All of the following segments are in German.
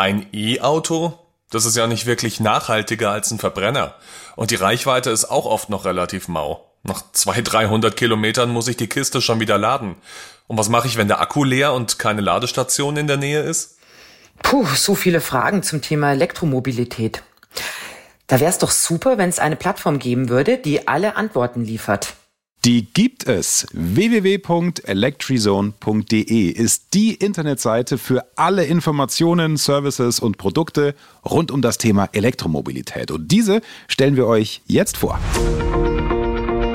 Ein E-Auto? Das ist ja nicht wirklich nachhaltiger als ein Verbrenner. Und die Reichweite ist auch oft noch relativ mau. Nach 200, 300 Kilometern muss ich die Kiste schon wieder laden. Und was mache ich, wenn der Akku leer und keine Ladestation in der Nähe ist? Puh, so viele Fragen zum Thema Elektromobilität. Da wäre es doch super, wenn es eine Plattform geben würde, die alle Antworten liefert. Die gibt es. www.electrizone.de ist die Internetseite für alle Informationen, Services und Produkte rund um das Thema Elektromobilität. Und diese stellen wir euch jetzt vor.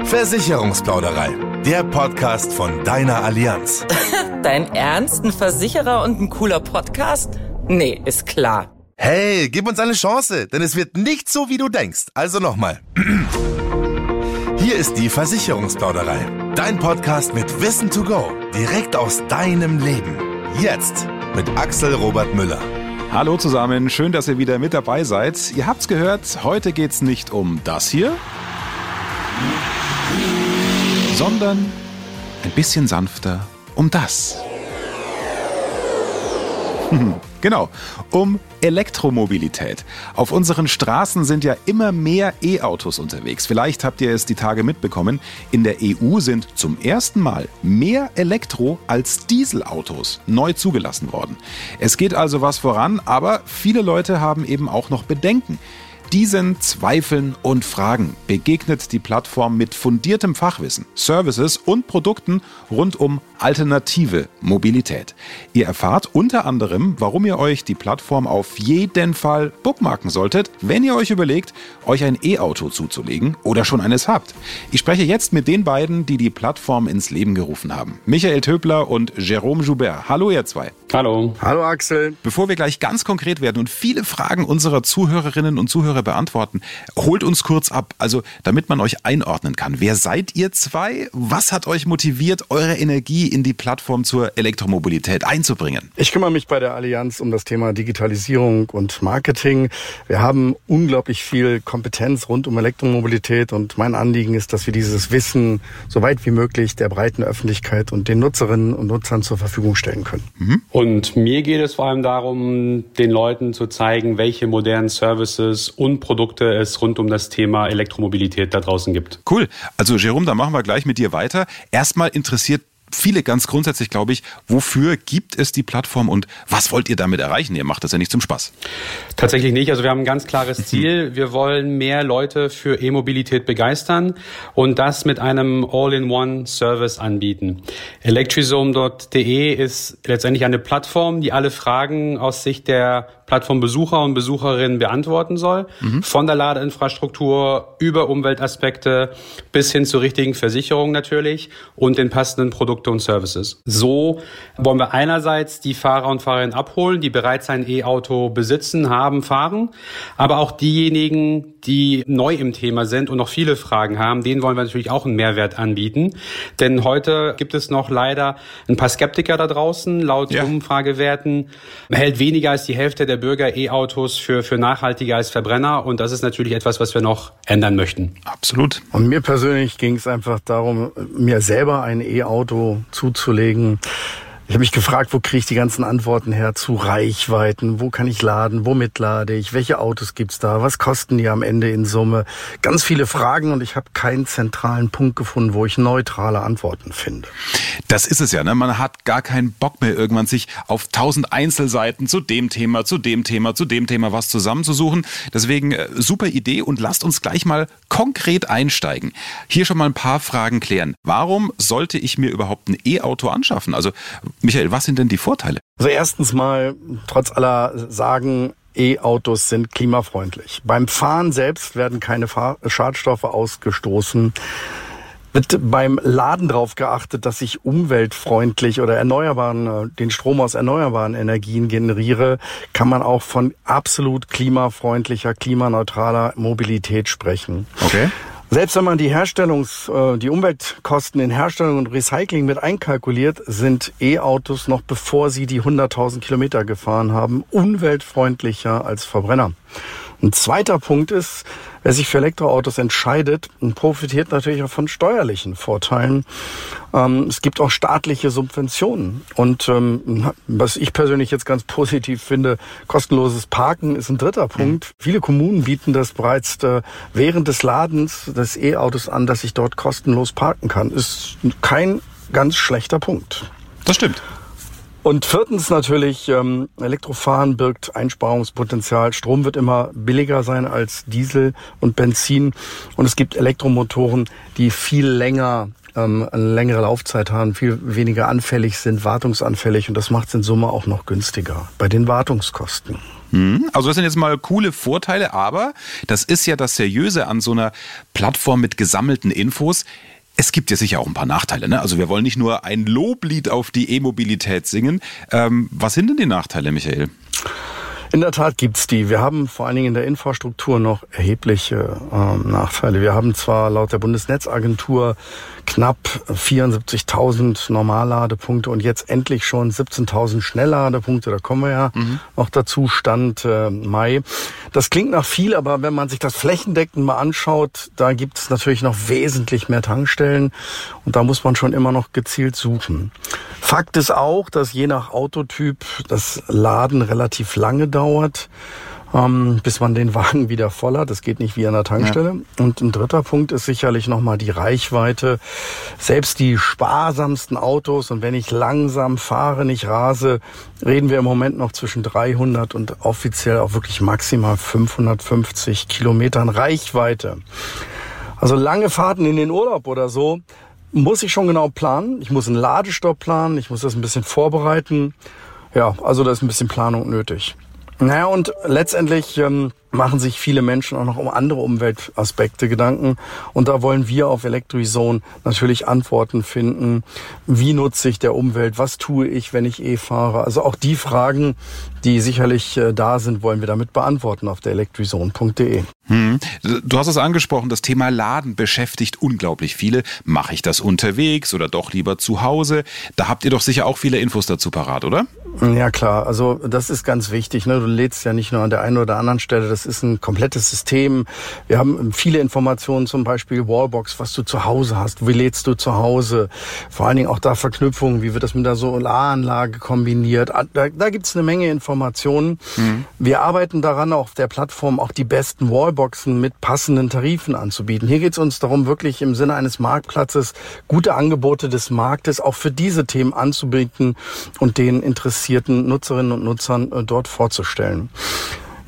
Versicherungsplauderei, der Podcast von deiner Allianz. Dein Ernst? Ein Versicherer und ein cooler Podcast? Nee, ist klar. Hey, gib uns eine Chance, denn es wird nicht so, wie du denkst. Also nochmal. Hier ist die Versicherungsplauderei. Dein Podcast mit Wissen to go. Direkt aus deinem Leben. Jetzt mit Axel Robert Müller. Hallo zusammen, schön, dass ihr wieder mit dabei seid. Ihr habt's gehört, heute geht's nicht um das hier, sondern ein bisschen sanfter um das. Genau, um Elektromobilität. Auf unseren Straßen sind ja immer mehr E-Autos unterwegs. Vielleicht habt ihr es die Tage mitbekommen. In der EU sind zum ersten Mal mehr Elektro- als Dieselautos neu zugelassen worden. Es geht also was voran, aber viele Leute haben eben auch noch Bedenken. Diesen Zweifeln und Fragen begegnet die Plattform mit fundiertem Fachwissen, Services und Produkten rund um alternative Mobilität. Ihr erfahrt unter anderem, warum ihr euch die Plattform auf jeden Fall bookmarken solltet, wenn ihr euch überlegt, euch ein E-Auto zuzulegen oder schon eines habt. Ich spreche jetzt mit den beiden, die die Plattform ins Leben gerufen haben. Michael Töbler und Jérôme Joubert. Hallo ihr zwei. Hallo. Hallo Axel. Bevor wir gleich ganz konkret werden und viele Fragen unserer Zuhörerinnen und Zuhörer beantworten, holt uns kurz ab, also damit man euch einordnen kann. Wer seid ihr zwei? Was hat euch motiviert, eure Energie in die Plattform zur Elektromobilität einzubringen? Ich kümmere mich bei der Allianz um das Thema Digitalisierung und Marketing. Wir haben unglaublich viel Kompetenz rund um Elektromobilität und mein Anliegen ist, dass wir dieses Wissen so weit wie möglich der breiten Öffentlichkeit und den Nutzerinnen und Nutzern zur Verfügung stellen können. Mhm. Und mir geht es vor allem darum, den Leuten zu zeigen, welche modernen Services und Produkte es rund um das Thema Elektromobilität da draußen gibt. Cool. Also Jerome, da machen wir gleich mit dir weiter. Erstmal interessiert viele ganz grundsätzlich, glaube ich, wofür gibt es die Plattform und was wollt ihr damit erreichen? Ihr macht das ja nicht zum Spaß. Tatsächlich nicht. Also wir haben ein ganz klares Ziel. Wir wollen mehr Leute für E-Mobilität begeistern und das mit einem All-in-One-Service anbieten. Electrizome.de ist letztendlich eine Plattform, die alle Fragen aus Sicht der Plattformbesucher und Besucherinnen beantworten soll. Mhm. Von der Ladeinfrastruktur über Umweltaspekte bis hin zur richtigen Versicherung natürlich und den passenden Produkte und Services. So wollen wir einerseits die Fahrer und Fahrerinnen abholen, die bereits ein E-Auto besitzen, haben, fahren, aber auch diejenigen, die neu im Thema sind und noch viele Fragen haben, denen wollen wir natürlich auch einen Mehrwert anbieten. Denn heute gibt es noch leider ein paar Skeptiker da draußen. Laut ja. Umfragewerten hält weniger als die Hälfte der Bürger E-Autos für, für nachhaltiger als Verbrenner. Und das ist natürlich etwas, was wir noch ändern möchten. Absolut. Und mir persönlich ging es einfach darum, mir selber ein E-Auto zuzulegen ich habe mich gefragt, wo kriege ich die ganzen Antworten her zu Reichweiten? Wo kann ich laden? Womit lade ich? Welche Autos gibt's da? Was kosten die am Ende in Summe? Ganz viele Fragen und ich habe keinen zentralen Punkt gefunden, wo ich neutrale Antworten finde. Das ist es ja. Ne? Man hat gar keinen Bock mehr, irgendwann sich auf tausend Einzelseiten zu dem Thema, zu dem Thema, zu dem Thema was zusammenzusuchen. Deswegen äh, super Idee und lasst uns gleich mal konkret einsteigen. Hier schon mal ein paar Fragen klären. Warum sollte ich mir überhaupt ein E-Auto anschaffen? Also Michael, was sind denn die Vorteile? Also erstens mal, trotz aller Sagen, E-Autos sind klimafreundlich. Beim Fahren selbst werden keine Fahr Schadstoffe ausgestoßen. Wird beim Laden darauf geachtet, dass ich umweltfreundlich oder erneuerbaren, äh, den Strom aus erneuerbaren Energien generiere, kann man auch von absolut klimafreundlicher, klimaneutraler Mobilität sprechen. Okay. Selbst wenn man die Herstellungs-, äh, die Umweltkosten in Herstellung und Recycling mit einkalkuliert, sind E-Autos noch bevor sie die 100.000 Kilometer gefahren haben, umweltfreundlicher als Verbrenner. Ein zweiter Punkt ist, wer sich für Elektroautos entscheidet, profitiert natürlich auch von steuerlichen Vorteilen. Ähm, es gibt auch staatliche Subventionen. Und ähm, was ich persönlich jetzt ganz positiv finde, kostenloses Parken ist ein dritter Punkt. Mhm. Viele Kommunen bieten das bereits äh, während des Ladens des E-Autos an, dass ich dort kostenlos parken kann. Ist kein ganz schlechter Punkt. Das stimmt. Und viertens natürlich, ähm, Elektrofahren birgt Einsparungspotenzial. Strom wird immer billiger sein als Diesel und Benzin. Und es gibt Elektromotoren, die viel länger ähm, eine längere Laufzeit haben, viel weniger anfällig sind, wartungsanfällig und das macht es in Summe auch noch günstiger bei den Wartungskosten. Hm, also das sind jetzt mal coole Vorteile, aber das ist ja das Seriöse an so einer Plattform mit gesammelten Infos. Es gibt ja sicher auch ein paar Nachteile. Ne? Also wir wollen nicht nur ein Loblied auf die E-Mobilität singen. Ähm, was sind denn die Nachteile, Michael? In der Tat gibt's die. Wir haben vor allen Dingen in der Infrastruktur noch erhebliche ähm, Nachteile. Wir haben zwar laut der Bundesnetzagentur knapp 74.000 Normalladepunkte und jetzt endlich schon 17.000 Schnellladepunkte. Da kommen wir ja mhm. noch dazu, Stand äh, Mai. Das klingt nach viel, aber wenn man sich das flächendeckend mal anschaut, da gibt es natürlich noch wesentlich mehr Tankstellen und da muss man schon immer noch gezielt suchen. Fakt ist auch, dass je nach Autotyp das Laden relativ lange dauert ähm, bis man den Wagen wieder voll hat. Das geht nicht wie an der Tankstelle. Ja. Und ein dritter Punkt ist sicherlich nochmal die Reichweite. Selbst die sparsamsten Autos und wenn ich langsam fahre, nicht rase, reden wir im Moment noch zwischen 300 und offiziell auch wirklich maximal 550 Kilometern Reichweite. Also lange Fahrten in den Urlaub oder so muss ich schon genau planen. Ich muss einen Ladestopp planen, ich muss das ein bisschen vorbereiten. Ja, also da ist ein bisschen Planung nötig. Naja, und letztendlich ähm, machen sich viele Menschen auch noch um andere Umweltaspekte Gedanken. Und da wollen wir auf Electroizone natürlich Antworten finden. Wie nutze ich der Umwelt? Was tue ich, wenn ich eh fahre? Also auch die Fragen, die sicherlich äh, da sind, wollen wir damit beantworten auf der electroizone.de. Hm. Du hast es angesprochen, das Thema Laden beschäftigt unglaublich viele. Mache ich das unterwegs oder doch lieber zu Hause? Da habt ihr doch sicher auch viele Infos dazu parat, oder? Ja klar, also das ist ganz wichtig. Ne? Du lädst ja nicht nur an der einen oder anderen Stelle das ist ein komplettes System. Wir haben viele Informationen, zum Beispiel Wallbox, was du zu Hause hast. Wie lädst du zu Hause? Vor allen Dingen auch da Verknüpfungen. Wie wird das mit der Solaranlage kombiniert? Ah, da, da gibt es eine Menge Informationen. Mhm. Wir arbeiten daran, auf der Plattform auch die besten Wallboxen mit passenden Tarifen anzubieten. Hier geht es uns darum, wirklich im Sinne eines Marktplatzes gute Angebote des Marktes auch für diese Themen anzubieten und den interessierten Nutzerinnen und Nutzern äh, dort vorzustellen.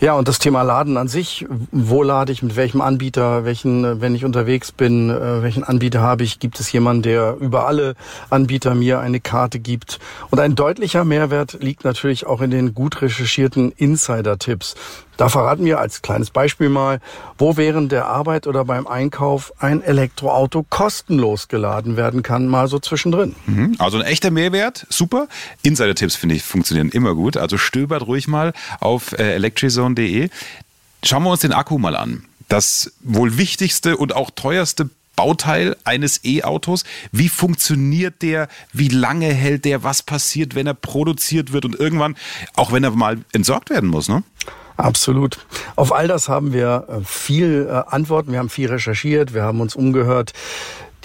Ja, und das Thema Laden an sich, wo lade ich, mit welchem Anbieter, welchen, wenn ich unterwegs bin, äh, welchen Anbieter habe ich, gibt es jemanden, der über alle Anbieter mir eine Karte gibt. Und ein deutlicher Mehrwert liegt natürlich auch in den gut recherchierten Insider-Tipps. Da verraten wir als kleines Beispiel mal, wo während der Arbeit oder beim Einkauf ein Elektroauto kostenlos geladen werden kann, mal so zwischendrin. Mhm. Also ein echter Mehrwert, super. Insider-Tipps finde ich funktionieren immer gut. Also stöbert ruhig mal auf äh, electrizone.de. Schauen wir uns den Akku mal an. Das wohl wichtigste und auch teuerste Bauteil eines E-Autos. Wie funktioniert der? Wie lange hält der? Was passiert, wenn er produziert wird und irgendwann, auch wenn er mal entsorgt werden muss, ne? Absolut. Auf all das haben wir äh, viel äh, Antworten. Wir haben viel recherchiert. Wir haben uns umgehört.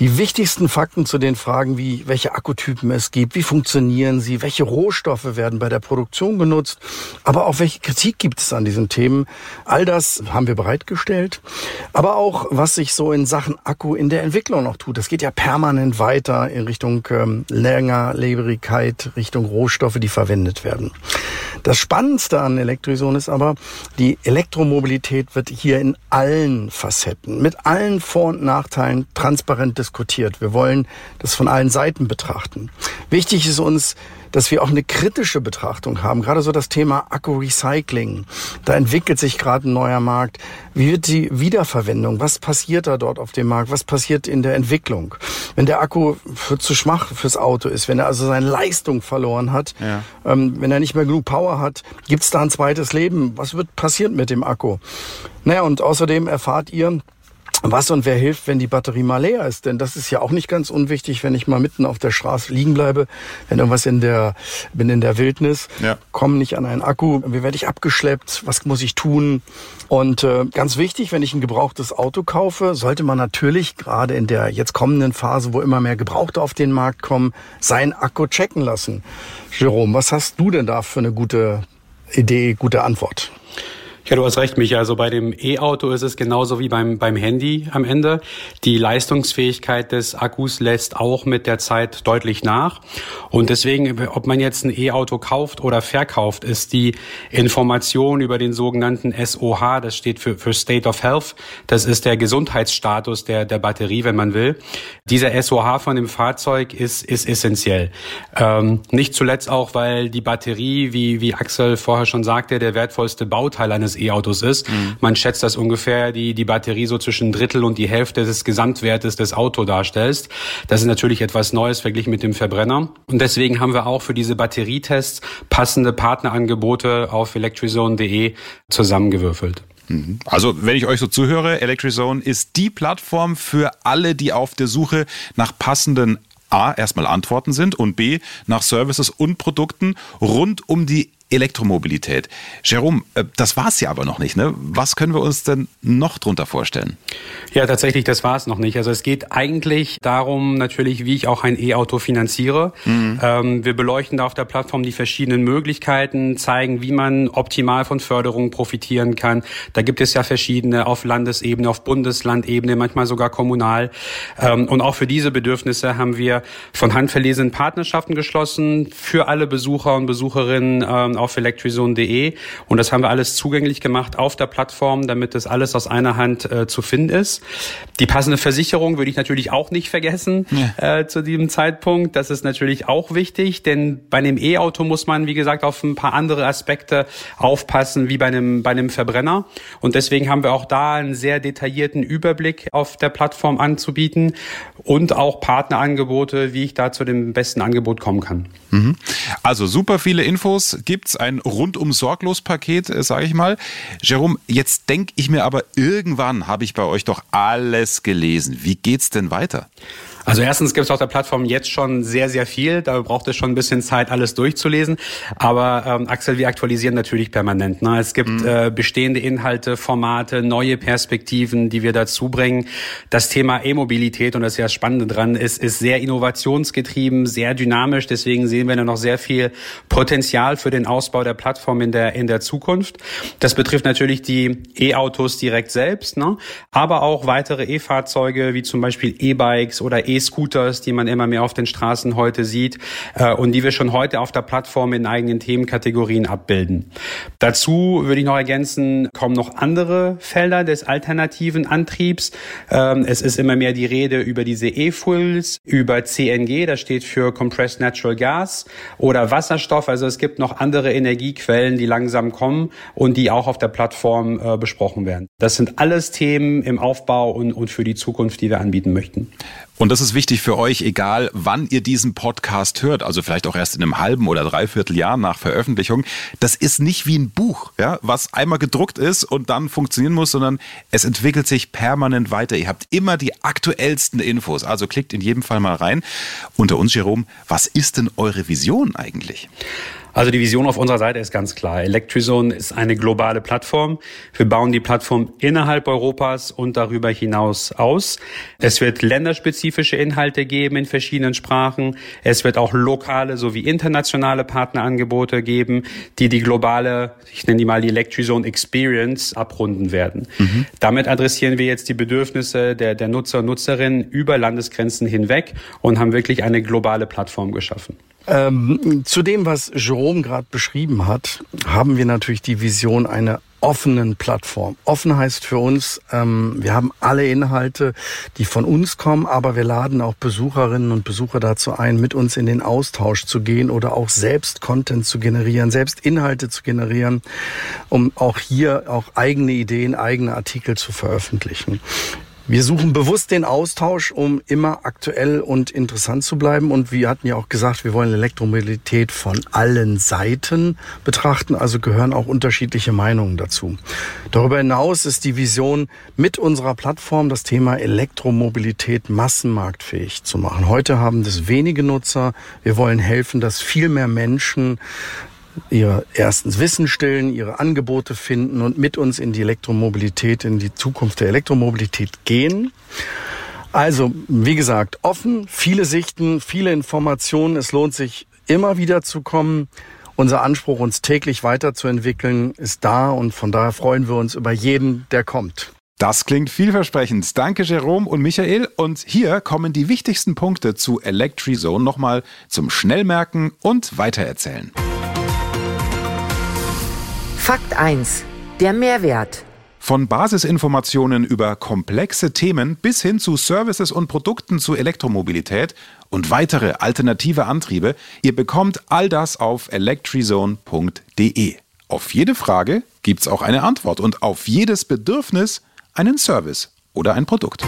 Die wichtigsten Fakten zu den Fragen wie, welche Akkutypen es gibt, wie funktionieren sie, welche Rohstoffe werden bei der Produktion genutzt, aber auch welche Kritik gibt es an diesen Themen. All das haben wir bereitgestellt. Aber auch, was sich so in Sachen Akku in der Entwicklung noch tut. Das geht ja permanent weiter in Richtung ähm, Längerleberigkeit, Richtung Rohstoffe, die verwendet werden. Das Spannendste an Elektroison ist aber, die Elektromobilität wird hier in allen Facetten, mit allen Vor- und Nachteilen transparent diskutiert. Wir wollen das von allen Seiten betrachten. Wichtig ist uns, dass wir auch eine kritische Betrachtung haben. Gerade so das Thema Akku-Recycling. Da entwickelt sich gerade ein neuer Markt. Wie wird die Wiederverwendung? Was passiert da dort auf dem Markt? Was passiert in der Entwicklung? Wenn der Akku für zu schwach fürs Auto ist, wenn er also seine Leistung verloren hat, ja. ähm, wenn er nicht mehr genug Power hat, gibt es da ein zweites Leben? Was wird passieren mit dem Akku? Naja, und außerdem erfahrt ihr, was und wer hilft, wenn die Batterie mal leer ist. Denn das ist ja auch nicht ganz unwichtig, wenn ich mal mitten auf der Straße liegen bleibe, wenn irgendwas in der, bin in der Wildnis, ja. komme nicht an einen Akku, wie werde ich abgeschleppt, was muss ich tun? Und äh, ganz wichtig, wenn ich ein gebrauchtes Auto kaufe, sollte man natürlich gerade in der jetzt kommenden Phase, wo immer mehr Gebrauchte auf den Markt kommen, sein Akku checken lassen. Jerome, was hast du denn da für eine gute Idee, gute Antwort? Ja, du hast recht, Micha. Also bei dem E-Auto ist es genauso wie beim, beim Handy am Ende. Die Leistungsfähigkeit des Akkus lässt auch mit der Zeit deutlich nach. Und deswegen, ob man jetzt ein E-Auto kauft oder verkauft, ist die Information über den sogenannten SOH, das steht für, für State of Health, das ist der Gesundheitsstatus der, der Batterie, wenn man will. Dieser SOH von dem Fahrzeug ist, ist essentiell. Ähm, nicht zuletzt auch, weil die Batterie, wie, wie Axel vorher schon sagte, der wertvollste Bauteil eines E-Autos ist. Mhm. Man schätzt, dass ungefähr die, die Batterie so zwischen Drittel und die Hälfte des Gesamtwertes des Autos darstellt. Das ist natürlich etwas Neues verglichen mit dem Verbrenner. Und deswegen haben wir auch für diese Batterietests passende Partnerangebote auf electrizone.de zusammengewürfelt. Mhm. Also, wenn ich euch so zuhöre, Electrizone ist die Plattform für alle, die auf der Suche nach passenden A, erstmal Antworten sind und B, nach Services und Produkten rund um die Elektromobilität. Jerome, äh, das war es ja aber noch nicht. Ne? Was können wir uns denn noch drunter vorstellen? Ja, tatsächlich, das war es noch nicht. Also es geht eigentlich darum, natürlich, wie ich auch ein E-Auto finanziere. Mhm. Ähm, wir beleuchten da auf der Plattform die verschiedenen Möglichkeiten, zeigen, wie man optimal von Förderungen profitieren kann. Da gibt es ja verschiedene auf Landesebene, auf Bundeslandebene, manchmal sogar kommunal. Ähm, und auch für diese Bedürfnisse haben wir von handverlesenen Partnerschaften geschlossen für alle Besucher und Besucherinnen ähm, auf electrizone.de und das haben wir alles zugänglich gemacht auf der Plattform, damit das alles aus einer Hand äh, zu finden ist. Die passende Versicherung würde ich natürlich auch nicht vergessen ja. äh, zu diesem Zeitpunkt. Das ist natürlich auch wichtig, denn bei einem E-Auto muss man, wie gesagt, auf ein paar andere Aspekte aufpassen wie bei einem, bei einem Verbrenner. Und deswegen haben wir auch da einen sehr detaillierten Überblick auf der Plattform anzubieten und auch Partnerangebote, wie ich da zu dem besten Angebot kommen kann. Mhm. Also super viele Infos gibt gibt's ein rundum sorglos Paket, äh, sage ich mal. Jerome, jetzt denke ich mir aber, irgendwann habe ich bei euch doch alles gelesen. Wie geht's denn weiter? Also erstens gibt es auf der Plattform jetzt schon sehr, sehr viel. Da braucht es schon ein bisschen Zeit, alles durchzulesen. Aber ähm, Axel, wir aktualisieren natürlich permanent. Ne? Es gibt mhm. äh, bestehende Inhalte, Formate, neue Perspektiven, die wir dazu bringen. Das Thema E-Mobilität, und das ist ja das Spannende dran, ist, ist sehr innovationsgetrieben, sehr dynamisch. Deswegen sehen wir da noch sehr viel Potenzial für den Ausbau der Plattform in der, in der Zukunft. Das betrifft natürlich die E-Autos direkt selbst, ne? aber auch weitere E-Fahrzeuge, wie zum Beispiel E-Bikes oder E-Scooters, die man immer mehr auf den Straßen heute sieht äh, und die wir schon heute auf der Plattform in eigenen Themenkategorien abbilden. Dazu würde ich noch ergänzen, kommen noch andere Felder des alternativen Antriebs. Ähm, es ist immer mehr die Rede über diese E-Fuels, über CNG, das steht für Compressed Natural Gas oder Wasserstoff. Also es gibt noch andere Energiequellen, die langsam kommen und die auch auf der Plattform äh, besprochen werden. Das sind alles Themen im Aufbau und, und für die Zukunft, die wir anbieten möchten. Und das ist wichtig für euch, egal wann ihr diesen Podcast hört, also vielleicht auch erst in einem halben oder dreiviertel Jahr nach Veröffentlichung. Das ist nicht wie ein Buch, ja, was einmal gedruckt ist und dann funktionieren muss, sondern es entwickelt sich permanent weiter. Ihr habt immer die aktuellsten Infos, also klickt in jedem Fall mal rein. Unter uns, Jerome, was ist denn eure Vision eigentlich? Also die Vision auf unserer Seite ist ganz klar. Electrizone ist eine globale Plattform. Wir bauen die Plattform innerhalb Europas und darüber hinaus aus. Es wird länderspezifische Inhalte geben in verschiedenen Sprachen. Es wird auch lokale sowie internationale Partnerangebote geben, die die globale, ich nenne die mal die Electrizone Experience abrunden werden. Mhm. Damit adressieren wir jetzt die Bedürfnisse der, der Nutzer und Nutzerinnen über Landesgrenzen hinweg und haben wirklich eine globale Plattform geschaffen. Ähm, zu dem, was Jerome gerade beschrieben hat, haben wir natürlich die Vision einer offenen Plattform. Offen heißt für uns, ähm, wir haben alle Inhalte, die von uns kommen, aber wir laden auch Besucherinnen und Besucher dazu ein, mit uns in den Austausch zu gehen oder auch selbst Content zu generieren, selbst Inhalte zu generieren, um auch hier auch eigene Ideen, eigene Artikel zu veröffentlichen. Wir suchen bewusst den Austausch, um immer aktuell und interessant zu bleiben. Und wir hatten ja auch gesagt, wir wollen Elektromobilität von allen Seiten betrachten, also gehören auch unterschiedliche Meinungen dazu. Darüber hinaus ist die Vision, mit unserer Plattform das Thema Elektromobilität massenmarktfähig zu machen. Heute haben das wenige Nutzer. Wir wollen helfen, dass viel mehr Menschen ihr erstens Wissen stillen, ihre Angebote finden und mit uns in die Elektromobilität, in die Zukunft der Elektromobilität gehen. Also, wie gesagt, offen, viele Sichten, viele Informationen. Es lohnt sich immer wieder zu kommen. Unser Anspruch, uns täglich weiterzuentwickeln, ist da und von daher freuen wir uns über jeden, der kommt. Das klingt vielversprechend. Danke Jerome und Michael. Und hier kommen die wichtigsten Punkte zu ElectriZone nochmal zum Schnellmerken und Weitererzählen. Fakt 1. Der Mehrwert. Von Basisinformationen über komplexe Themen bis hin zu Services und Produkten zu Elektromobilität und weitere alternative Antriebe, ihr bekommt all das auf electrizone.de. Auf jede Frage gibt's auch eine Antwort und auf jedes Bedürfnis einen Service oder ein Produkt.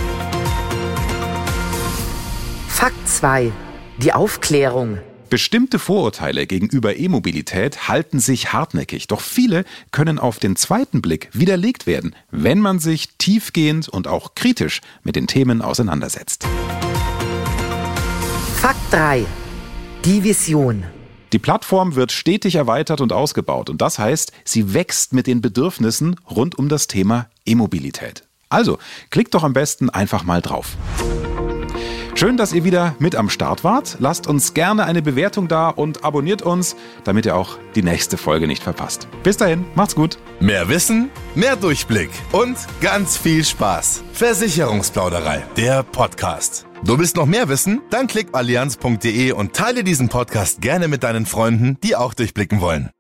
Fakt 2. Die Aufklärung. Bestimmte Vorurteile gegenüber E-Mobilität halten sich hartnäckig, doch viele können auf den zweiten Blick widerlegt werden, wenn man sich tiefgehend und auch kritisch mit den Themen auseinandersetzt. Fakt 3. Die Vision. Die Plattform wird stetig erweitert und ausgebaut und das heißt, sie wächst mit den Bedürfnissen rund um das Thema E-Mobilität. Also, klickt doch am besten einfach mal drauf. Schön, dass ihr wieder mit am Start wart. Lasst uns gerne eine Bewertung da und abonniert uns, damit ihr auch die nächste Folge nicht verpasst. Bis dahin, macht's gut. Mehr Wissen, mehr Durchblick und ganz viel Spaß. Versicherungsplauderei, der Podcast. Du willst noch mehr wissen? Dann klick allianz.de und teile diesen Podcast gerne mit deinen Freunden, die auch durchblicken wollen.